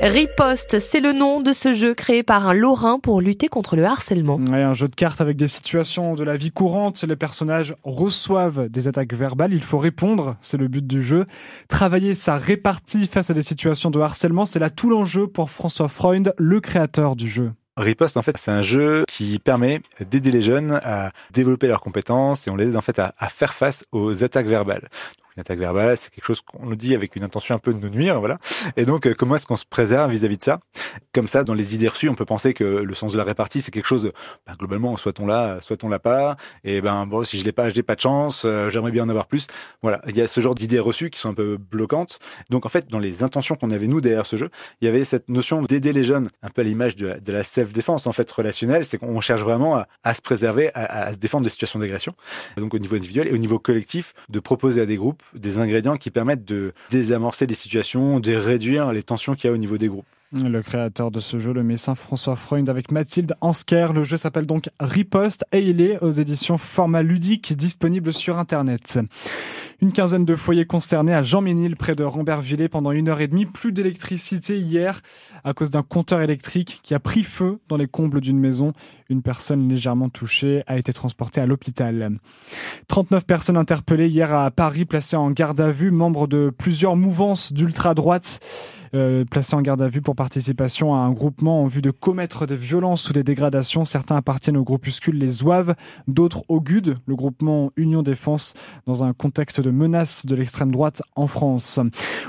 Riposte, c'est le nom de ce jeu créé par un Lorrain pour lutter contre le harcèlement. un jeu de cartes avec des situations de la vie courante. Les personnages reçoivent des attaques verbales. Il faut répondre, c'est le but du jeu. Travailler sa répartie face à des situations de harcèlement, c'est là tout l'enjeu pour François Freund, le créateur du jeu. Riposte, en fait, c'est un jeu qui permet d'aider les jeunes à développer leurs compétences et on les aide en fait à, à faire face aux attaques verbales. Une attaque verbale, c'est quelque chose qu'on nous dit avec une intention un peu de nous nuire, voilà. Et donc, euh, comment est-ce qu'on se préserve vis-à-vis de ça? Comme ça, dans les idées reçues, on peut penser que le sens de la répartie, c'est quelque chose, ben, globalement, soit on l'a, soit on l'a pas. Et ben, bon, si je l'ai pas, j'ai pas de chance. Euh, j'aimerais bien en avoir plus. Voilà, il y a ce genre d'idées reçues qui sont un peu bloquantes. Donc, en fait, dans les intentions qu'on avait nous derrière ce jeu, il y avait cette notion d'aider les jeunes, un peu à l'image de la, self-défense en fait relationnelle, c'est qu'on cherche vraiment à, se préserver, à, se défendre des situations d'agression. Donc, au niveau individuel et au niveau collectif, de proposer à des groupes des ingrédients qui permettent de désamorcer des situations, de réduire les tensions qu'il y a au niveau des groupes. Le créateur de ce jeu, le médecin François Freund avec Mathilde Ansker. Le jeu s'appelle donc Riposte et il est aux éditions Format Ludique disponible sur Internet. Une quinzaine de foyers concernés à Jean-Ménil, près de Rambervillers, pendant une heure et demie. Plus d'électricité hier à cause d'un compteur électrique qui a pris feu dans les combles d'une maison. Une personne légèrement touchée a été transportée à l'hôpital. 39 personnes interpellées hier à Paris, placées en garde à vue, membres de plusieurs mouvances d'ultra-droite. Euh, placés en garde à vue pour participation à un groupement en vue de commettre des violences ou des dégradations. Certains appartiennent au groupuscule Les Zouaves, d'autres au GUD, le groupement Union Défense, dans un contexte de menace de l'extrême droite en France.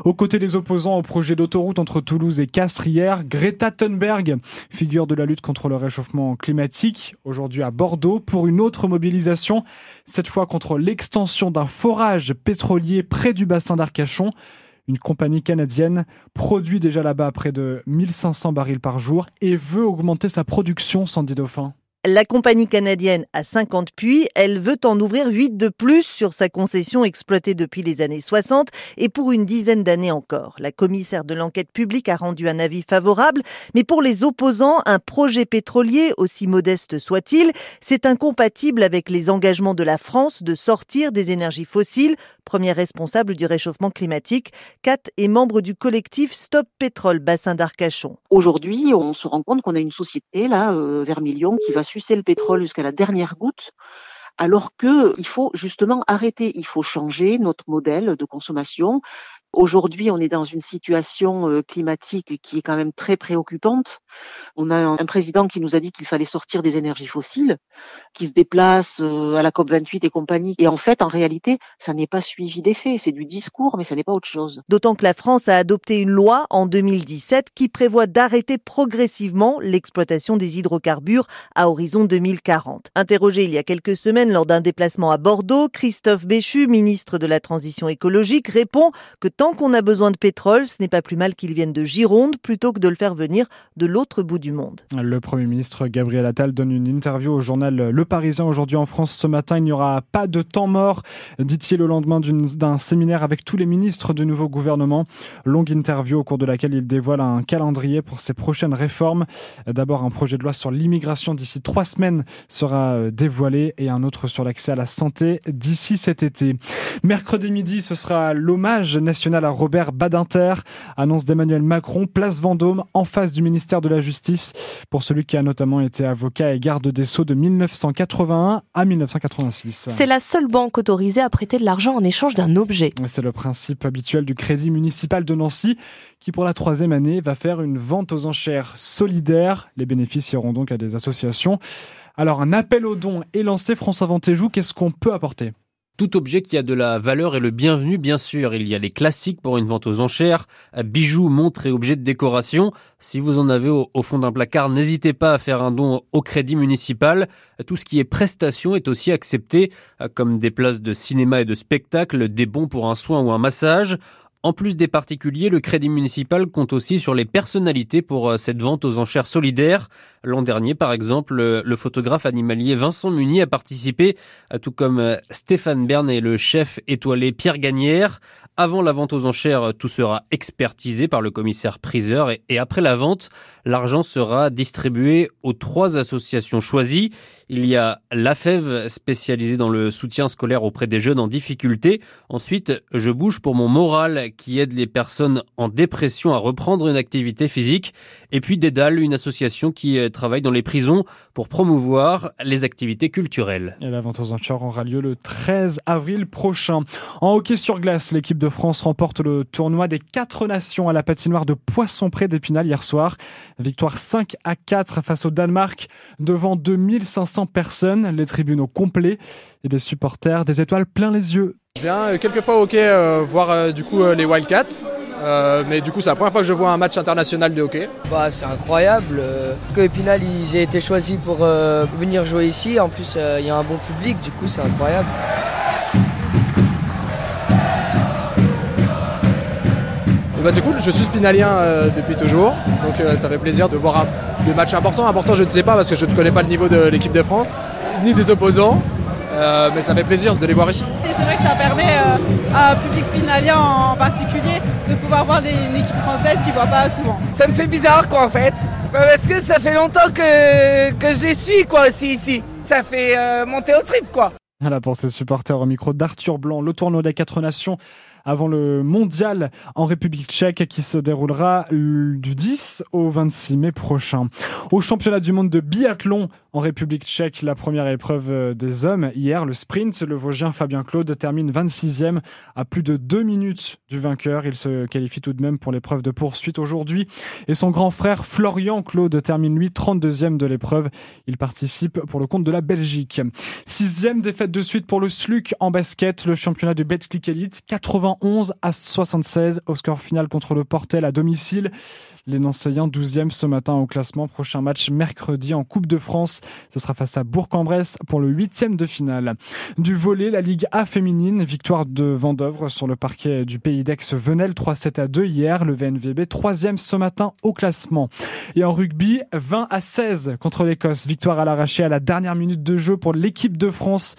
Aux côtés des opposants au projet d'autoroute entre Toulouse et Castres hier, Greta Thunberg, figure de la lutte contre le réchauffement climatique, aujourd'hui à Bordeaux pour une autre mobilisation, cette fois contre l'extension d'un forage pétrolier près du bassin d'Arcachon. Une compagnie canadienne produit déjà là-bas près de 1500 barils par jour et veut augmenter sa production, Sandy Dauphin. La compagnie canadienne a 50 puits, elle veut en ouvrir 8 de plus sur sa concession exploitée depuis les années 60 et pour une dizaine d'années encore. La commissaire de l'enquête publique a rendu un avis favorable, mais pour les opposants, un projet pétrolier, aussi modeste soit-il, c'est incompatible avec les engagements de la France de sortir des énergies fossiles, premier responsable du réchauffement climatique. Kat est membre du collectif Stop Pétrole Bassin d'Arcachon. Aujourd'hui, on se rend compte qu'on a une société là, euh, qui va sucer le pétrole jusqu'à la dernière goutte alors que il faut justement arrêter, il faut changer notre modèle de consommation, Aujourd'hui, on est dans une situation euh, climatique qui est quand même très préoccupante. On a un président qui nous a dit qu'il fallait sortir des énergies fossiles, qui se déplace euh, à la COP28 et compagnie. Et en fait, en réalité, ça n'est pas suivi d'effet. C'est du discours, mais ça n'est pas autre chose. D'autant que la France a adopté une loi en 2017 qui prévoit d'arrêter progressivement l'exploitation des hydrocarbures à horizon 2040. Interrogé il y a quelques semaines lors d'un déplacement à Bordeaux, Christophe Béchu, ministre de la Transition écologique, répond que Tant qu'on a besoin de pétrole, ce n'est pas plus mal qu'il vienne de Gironde plutôt que de le faire venir de l'autre bout du monde. Le Premier ministre Gabriel Attal donne une interview au journal Le Parisien aujourd'hui en France ce matin. Il n'y aura pas de temps mort, dit-il au lendemain d'un séminaire avec tous les ministres du nouveau gouvernement. Longue interview au cours de laquelle il dévoile un calendrier pour ses prochaines réformes. D'abord, un projet de loi sur l'immigration d'ici trois semaines sera euh, dévoilé et un autre sur l'accès à la santé d'ici cet été. Mercredi midi, ce sera l'hommage national à Robert Badinter. Annonce d'Emmanuel Macron, place Vendôme, en face du ministère de la Justice, pour celui qui a notamment été avocat et garde des Sceaux de 1981 à 1986. C'est la seule banque autorisée à prêter de l'argent en échange d'un objet. C'est le principe habituel du Crédit municipal de Nancy, qui pour la troisième année va faire une vente aux enchères solidaire. Les bénéfices iront donc à des associations. Alors un appel aux dons est lancé, François Ventéjou, qu'est-ce qu'on peut apporter? Tout objet qui a de la valeur est le bienvenu, bien sûr. Il y a les classiques pour une vente aux enchères, bijoux, montres et objets de décoration. Si vous en avez au, fond d'un placard, n'hésitez pas à faire un don au crédit municipal. Tout ce qui est prestation est aussi accepté, comme des places de cinéma et de spectacle, des bons pour un soin ou un massage. En plus des particuliers, le Crédit municipal compte aussi sur les personnalités pour euh, cette vente aux enchères solidaires. L'an dernier, par exemple, le photographe animalier Vincent Munier a participé, tout comme euh, Stéphane Bern et le chef étoilé Pierre Gagnère. Avant la vente aux enchères, tout sera expertisé par le commissaire priseur et après la vente, l'argent sera distribué aux trois associations choisies. Il y a l'AFEV spécialisée dans le soutien scolaire auprès des jeunes en difficulté. Ensuite, Je bouge pour mon moral qui aide les personnes en dépression à reprendre une activité physique. Et puis Dédale, une association qui euh, travaille dans les prisons pour promouvoir les activités culturelles. Et la vente aux enchères aura lieu le 13 avril prochain. En hockey sur glace, l'équipe de France remporte le tournoi des quatre nations à la patinoire de Poisson-Près d'Épinal hier soir. Victoire 5 à 4 face au Danemark devant 2500 personnes, les tribunaux complets et des supporters des étoiles plein les yeux. Je viens euh, quelques fois au hockey euh, voir euh, du coup les Wildcats. mais du coup, c'est la première fois que je vois un match international de hockey. Bah, c'est incroyable que Épinal ils aient été choisis pour venir jouer ici. En plus, il y a un bon public, du coup, c'est incroyable. Bah, c'est cool, je suis spinalien depuis toujours, donc ça fait plaisir de voir des matchs importants. Important, je ne sais pas parce que je ne connais pas le niveau de l'équipe de France, ni des opposants. Euh, mais ça fait plaisir de les voir ici. c'est vrai que ça permet euh, à un public spinalien en particulier de pouvoir voir une équipe française qui ne voit pas souvent. Ça me fait bizarre quoi en fait, parce que ça fait longtemps que, que je les suis quoi aussi ici. Ça fait euh, monter au trip quoi. Voilà pour ces supporters au micro d'Arthur Blanc, le tournoi des quatre nations avant le mondial en République tchèque qui se déroulera du 10 au 26 mai prochain. Au championnat du monde de biathlon en République tchèque, la première épreuve euh, des hommes, hier, le sprint, le Vosgien Fabien Claude termine 26e à plus de deux minutes du vainqueur. Il se qualifie tout de même pour l'épreuve de poursuite aujourd'hui. Et son grand frère Florian Claude termine lui 32e de l'épreuve. Il participe pour le compte de la Belgique. Sixième défaite de suite pour le SLUC en basket, le championnat de Betclic Elite, 91 à 76 au score final contre le Portel à domicile. Les Nancéiens 12e ce matin au classement. Prochain match mercredi en Coupe de France. Ce sera face à Bourg-en-Bresse pour le huitième de finale. Du volet, la Ligue A féminine, victoire de Vendœuvre sur le parquet du Pays d'Aix Venelle 3-7 à 2 hier. Le VNVB troisième ce matin au classement. Et en rugby, 20 à 16 contre l'Écosse. Victoire à l'arraché à la dernière minute de jeu pour l'équipe de France.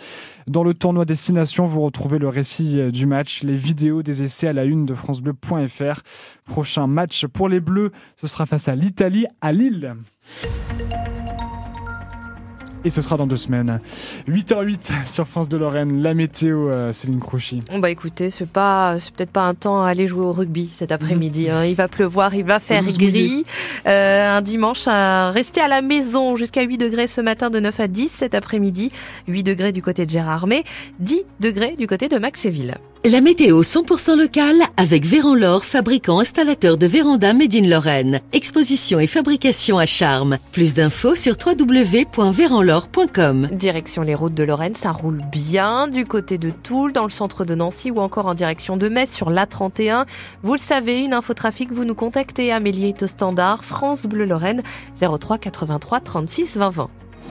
Dans le tournoi Destination, vous retrouvez le récit du match, les vidéos des essais à la une de francebleu.fr. Prochain match pour les Bleus, ce sera face à l'Italie à Lille et ce sera dans deux semaines. 8h08 sur France de Lorraine, la météo, euh, Céline Crouchy. Bah écoutez, c'est pas, c'est peut-être pas un temps à aller jouer au rugby cet après-midi. Hein. Il va pleuvoir, il va faire gris. Euh, un dimanche à rester à la maison jusqu'à 8 degrés ce matin de 9 à 10 cet après-midi. 8 degrés du côté de Gérardmer, 10 degrés du côté de Maxéville. La météo 100% locale avec Véran fabricant installateur de véranda Made in Lorraine. Exposition et fabrication à charme. Plus d'infos sur www.véranlore.com. Direction les routes de Lorraine, ça roule bien du côté de Toul, dans le centre de Nancy ou encore en direction de Metz sur l'A31. Vous le savez, une infotrafic, vous nous contactez. Amélie est standard France Bleu Lorraine 03 83 36 20 20.